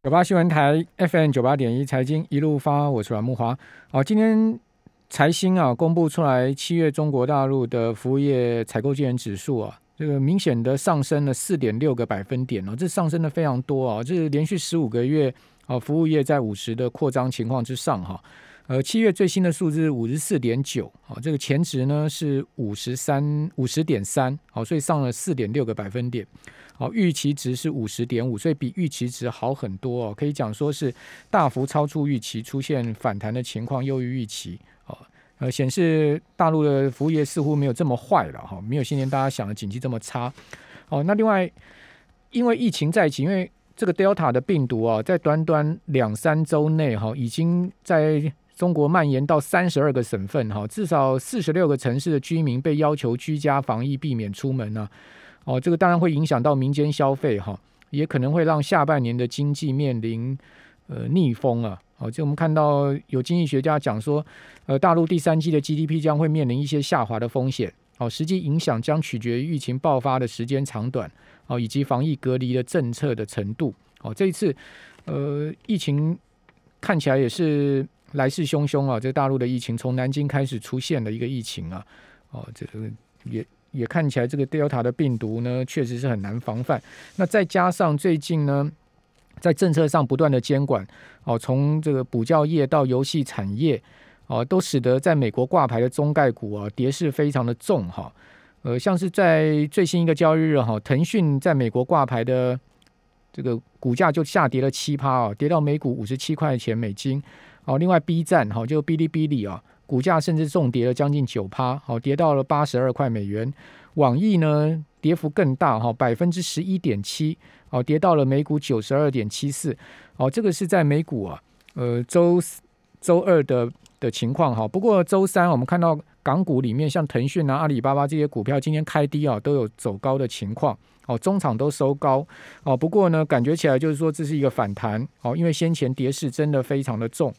九八新闻台 FM 九八点一财经一路发，我是阮木华。好，今天财新啊公布出来七月中国大陆的服务业采购经理指数啊，这个明显的上升了四点六个百分点哦，这上升的非常多啊，这是连续十五个月啊服务业在五十的扩张情况之上哈。呃，七月最新的数字五十四点九，好，这个前值呢是五十三五十点三，好，所以上了四点六个百分点，好，预期值是五十点五，所以比预期值好很多哦，可以讲说是大幅超出预期，出现反弹的情况优于预期，哦，呃，显示大陆的服务业似乎没有这么坏了哈，没有今年大家想的景气这么差，哦，那另外因为疫情在一起，因为这个 Delta 的病毒啊，在短短两三周内哈，已经在中国蔓延到三十二个省份，哈，至少四十六个城市的居民被要求居家防疫，避免出门呢。哦，这个当然会影响到民间消费，哈，也可能会让下半年的经济面临呃逆风啊。哦，就我们看到有经济学家讲说，呃，大陆第三季的 GDP 将会面临一些下滑的风险。哦，实际影响将取决于疫情爆发的时间长短，哦，以及防疫隔离的政策的程度。哦，这一次，呃，疫情看起来也是。来势汹汹啊！这大陆的疫情从南京开始出现了一个疫情啊，哦，这个也也看起来这个 Delta 的病毒呢，确实是很难防范。那再加上最近呢，在政策上不断的监管，哦，从这个补教业到游戏产业，哦，都使得在美国挂牌的中概股啊，跌势非常的重哈。呃，像是在最新一个交易日哈，腾讯在美国挂牌的这个股价就下跌了七趴哦，跌到每股五十七块钱美金。好，另外 B 站哈，就哔哩哔哩啊，股价甚至重跌了将近九趴，好，跌到了八十二块美元。网易呢，跌幅更大哈，百分之十一点七，好，跌到了每股九十二点七四。好，这个是在美股啊，呃，周周二的的情况哈。不过周三我们看到港股里面，像腾讯啊、阿里巴巴这些股票今天开低啊，都有走高的情况。哦，中场都收高哦，不过呢，感觉起来就是说这是一个反弹哦，因为先前跌势真的非常的重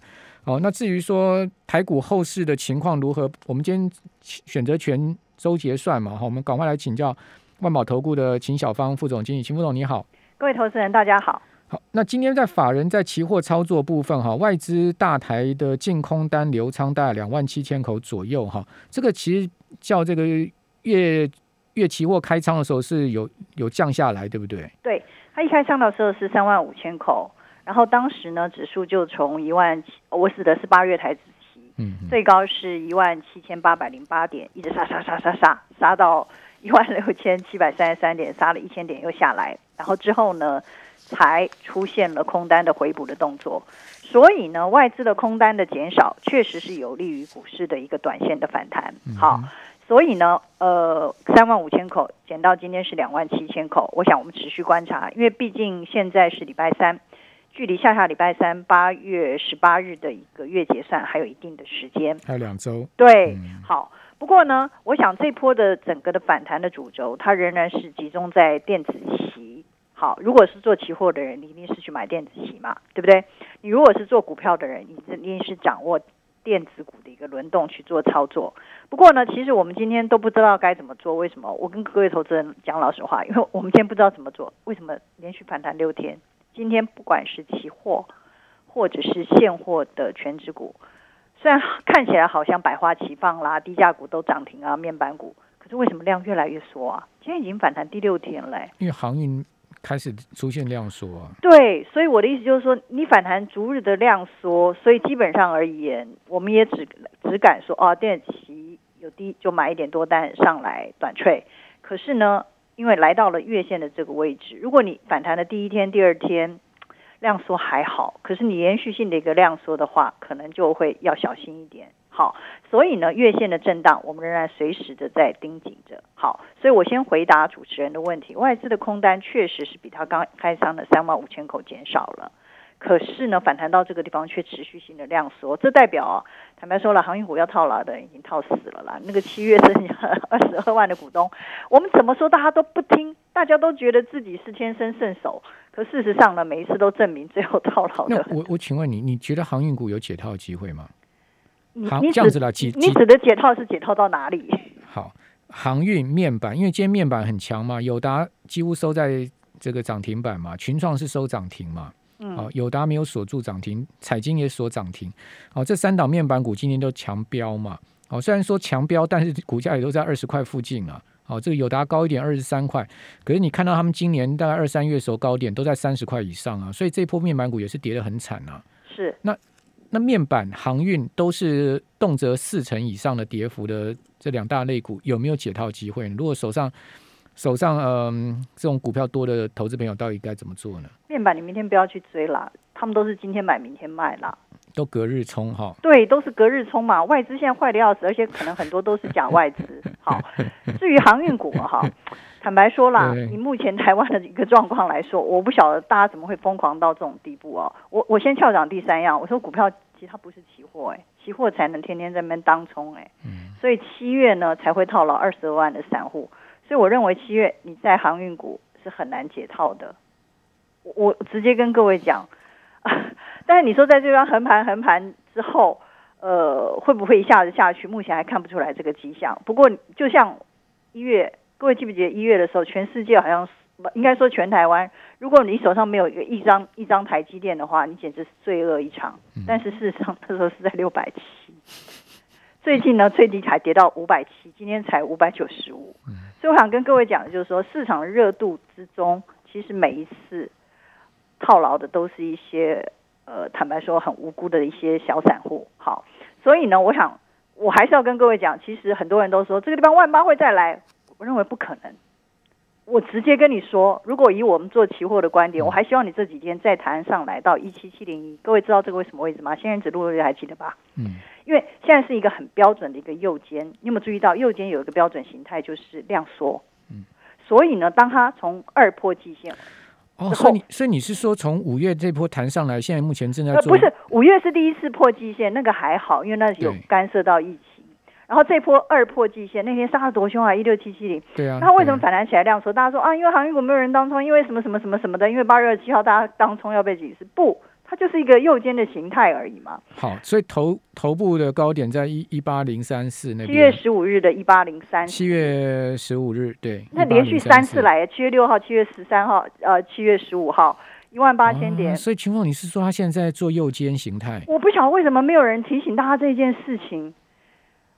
哦。那至于说台股后市的情况如何，我们今天选择权周结算嘛，好，我们赶快来请教万宝投顾的秦小芳副总经理，秦副总你好，各位投资人大家好。好，那今天在法人在期货操作部分哈，外资大台的净空单流仓大概两万七千口左右哈，这个其实叫这个月。月期货开仓的时候是有有降下来，对不对？对，它一开仓的时候是三万五千口，然后当时呢指数就从一万七，我指的是八月台子期，嗯，最高是一万七千八百零八点，一直杀杀杀杀杀杀到一万六千七百三十三点，杀了一千点又下来，然后之后呢才出现了空单的回补的动作，所以呢外资的空单的减少确实是有利于股市的一个短线的反弹，好。所以呢，呃，三万五千口减到今天是两万七千口，我想我们持续观察，因为毕竟现在是礼拜三，距离下下礼拜三八月十八日的一个月结算还有一定的时间，还有两周。对，好。不过呢，我想这波的整个的反弹的主轴，它仍然是集中在电子期。好，如果是做期货的人，你一定是去买电子期嘛，对不对？你如果是做股票的人，你一定是掌握。电子股的一个轮动去做操作，不过呢，其实我们今天都不知道该怎么做。为什么？我跟各位投资人讲老实话，因为我们今天不知道怎么做。为什么连续反弹六天？今天不管是期货或者是现货的全指股，虽然看起来好像百花齐放啦，低价股都涨停啊，面板股，可是为什么量越来越缩啊？今天已经反弹第六天了。因为航运。开始出现量缩啊，对，所以我的意思就是说，你反弹逐日的量缩，所以基本上而言，我们也只只敢说，哦，电子期有低就买一点多单上来短脆。可是呢，因为来到了月线的这个位置，如果你反弹的第一天、第二天量缩还好，可是你延续性的一个量缩的话，可能就会要小心一点。好，所以呢，月线的震荡，我们仍然随时的在盯紧着。好，所以我先回答主持人的问题，外资的空单确实是比他刚开仓的三万五千口减少了，可是呢，反弹到这个地方却持续性的量缩，这代表坦白说了，航运股要套牢的已经套死了啦。那个七月剩下二十二万的股东，我们怎么说大家都不听，大家都觉得自己是天生圣手，可事实上呢，每一次都证明 最后套牢的。我我请问你，你觉得航运股有解套机会吗？好，这样子了，解你指的解套是解套到哪里？好，航运面板，因为今天面板很强嘛，友达几乎收在这个涨停板嘛，群创是收涨停嘛。哦，友达没有锁住涨停，彩金也锁涨停，哦，这三档面板股今天都强标嘛，哦，虽然说强标，但是股价也都在二十块附近啊，哦，这个友达高一点二十三块，可是你看到他们今年大概二三月时候高点都在三十块以上啊，所以这波面板股也是跌得很惨啊。是，那那面板、航运都是动辄四成以上的跌幅的这两大类股，有没有解套机会？如果手上手上嗯这种股票多的投资朋友，到底该怎么做呢？面板你明天不要去追啦，他们都是今天买明天卖啦，都隔日冲哈。对，都是隔日冲嘛。外资现在坏的要死，而且可能很多都是假外资。好，至于航运股哈，坦白说啦，以目前台湾的一个状况来说，我不晓得大家怎么会疯狂到这种地步哦。我我先跳讲第三样，我说股票其实它不是期货哎，期货才能天天在那边当冲哎，所以七月呢才会套牢二十二万的散户，所以我认为七月你在航运股是很难解套的。我直接跟各位讲，但是你说在这边横盘横盘之后，呃，会不会一下子下去？目前还看不出来这个迹象。不过，就像一月，各位记不记得一月的时候，全世界好像应该说全台湾，如果你手上没有一个一张一张台积电的话，你简直是罪恶一场。但是事实上，那时候是在六百七，最近呢最低才跌到五百七，今天才五百九十五。所以我想跟各位讲的就是说，市场热度之中，其实每一次。套牢的都是一些呃，坦白说很无辜的一些小散户。好，所以呢，我想我还是要跟各位讲，其实很多人都说这个地方万八会再来，我认为不可能。我直接跟你说，如果以我们做期货的观点，我还希望你这几天再谈上来到一七七零一。各位知道这个为什么位置吗？仙人指路还记得吧？嗯。因为现在是一个很标准的一个右肩，你有没有注意到右肩有一个标准形态就是量缩？嗯。所以呢，当它从二破季线。哦，所以你所以你是说从五月这波弹上来，现在目前正在做？不是五月是第一次破季线，那个还好，因为那有干涉到疫情。然后这波二破季线，那天杀的多凶啊，一六七七零。对啊。那为什么反弹起来量缩？大家说啊，因为航运股没有人当冲，因为什么什么什么什么的，因为八月二十七号大家当冲要被挤死，不。它就是一个右肩的形态而已嘛。好，所以头头部的高点在一一八零三四那边。七月十五日的一八零三。七月十五日，对。那连续三次来，七月六号、七月十三号、呃，七月十五号，一万八千点。所以秦凤，你是说他现在做右肩形态？我不晓得为什么没有人提醒大家这件事情，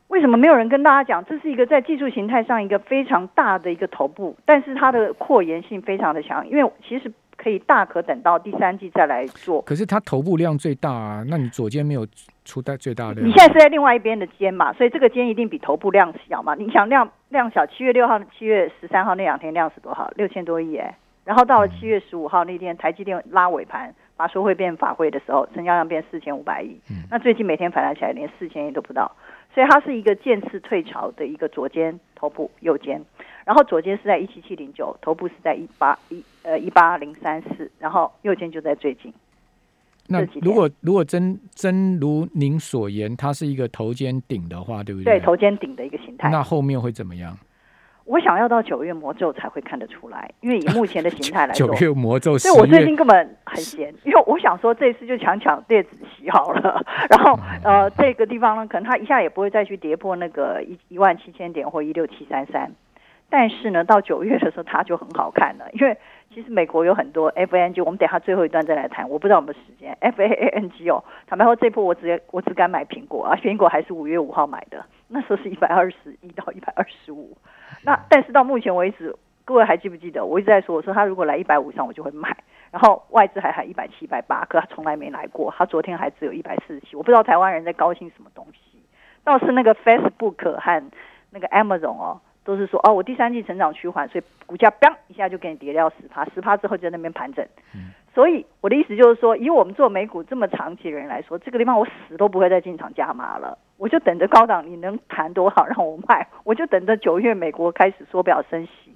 为什么没有人跟大家讲，这是一个在技术形态上一个非常大的一个头部，但是它的扩延性非常的强，因为其实。可以大可等到第三季再来做。可是它头部量最大啊，那你左肩没有出大最大量。你现在是在另外一边的肩嘛，所以这个肩一定比头部量小嘛。你想量量小，七月六号、七月十三号那两天量是多少？六千多亿哎。然后到了七月十五号那天，台积电拉尾盘，把收汇变法汇的时候，成交量变四千五百亿。那最近每天反弹起来，连四千亿都不到。所以它是一个渐次退潮的一个左肩头部右肩。然后左肩是在一七七零九，头部是在一八一呃一八零三四，然后右肩就在最近。那如果如果真真如您所言，它是一个头肩顶的话，对不对？对，头肩顶的一个形态。那后面会怎么样？我想要到九月魔咒才会看得出来，因为以目前的形态来说，九月魔咒。所以我最近根本很闲，因为我想说这次就抢抢电子席好了。然后呃，这个地方呢，可能它一下也不会再去跌破那个一一万七千点或一六七三三。但是呢，到九月的时候，它就很好看了，因为其实美国有很多 F A N G，我们等下最后一段再来谈。我不知道有没有时间 F A N G 哦。坦白说，这波我只我只敢买苹果啊，苹果还是五月五号买的，那时候是一百二十一到一百二十五。那但是到目前为止，各位还记不记得我一直在说，我说它如果来一百五上，我就会买。然后外资还喊一百七、一百八，可他从来没来过。他昨天还只有一百四十七，我不知道台湾人在高兴什么东西。倒是那个 Facebook 和那个 Amazon 哦。都是说哦，我第三季成长趋缓，所以股价嘣一下就给你跌掉十趴，十趴之后就在那边盘整。所以我的意思就是说，以我们做美股这么长期的人来说，这个地方我死都不会再进场加码了，我就等着高档你能谈多好让我卖，我就等着九月美国开始缩表升息。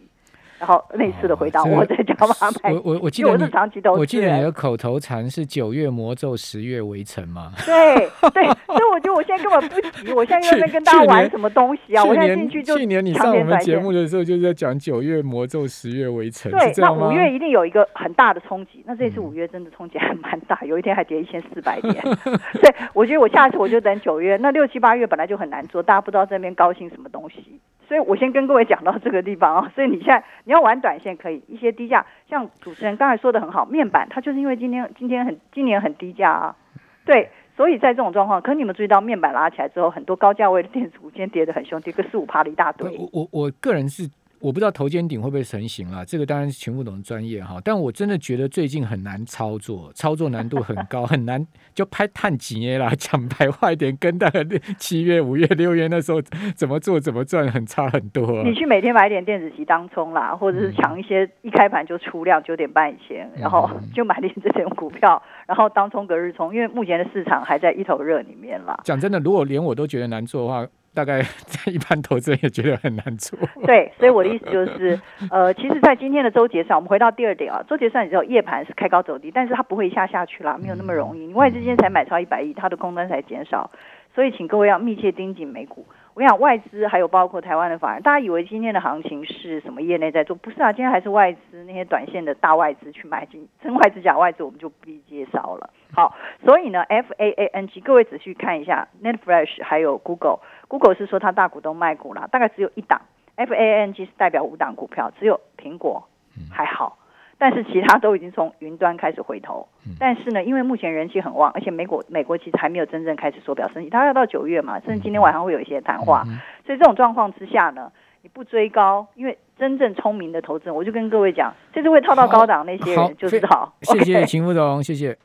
然后类似的回答，我在讲嘛，我我我记得你，我记得你的口头禅是九月魔咒，十月围城嘛。对对，所以我觉得我现在根本不急，我现在又在跟大家玩什么东西啊？我现在进去就去年你上我们节目的时候就是在讲九月魔咒，十月围城，对，那五月一定有一个很大的冲击。那这次五月真的冲击还蛮大，有一天还跌一千四百点。对，我觉得我下次我就等九月。那六七八月本来就很难做，大家不知道这边高兴什么东西。所以我先跟各位讲到这个地方啊。所以你现在你要玩短线可以，一些低价，像主持人刚才说的很好，面板它就是因为今天今天很今年很低价啊，对，所以在这种状况，可你们注意到面板拉起来之后，很多高价位的电子股今天跌得很凶，跌个四五趴的一大堆。我我我个人是。我不知道头肩顶会不会成型啊？这个当然是全部懂专业哈。但我真的觉得最近很难操作，操作难度很高，很难就拍探几耶啦。讲白话一点，跟大概七月、五月、六月那时候怎么做、怎么赚，很差很多。你去每天买点电子期当冲啦，或者是抢一些一开盘就出量九点半以前，然后就买点这种股票，然后当冲隔日冲，因为目前的市场还在一头热里面啦。讲真的，如果连我都觉得难做的话。大概 在一般投资人也觉得很难做。对，所以我的意思就是，呃，其实，在今天的周结算，我们回到第二点啊，周结算之后夜盘是开高走低，但是它不会一下下去啦，没有那么容易。你外资今天才买超一百亿，它的空单才减少，所以请各位要密切盯紧美股。我想外资还有包括台湾的法人，大家以为今天的行情是什么业内在做？不是啊，今天还是外资那些短线的大外资去买进，真外资假外资我们就不必介绍了。好，所以呢，F A A N G，各位仔细看一下，Netfresh 还有 Google，Google 是说它大股东卖股啦，大概只有一档，F A A N G 是代表五档股票，只有苹果还好。但是其他都已经从云端开始回头，但是呢，因为目前人气很旺，而且美国美国其实还没有真正开始缩表升息，它要到九月嘛，甚至今天晚上会有一些谈话，所以这种状况之下呢，你不追高，因为真正聪明的投资人，我就跟各位讲，这次会套到高档那些人就是好。谢谢 秦副总，谢谢。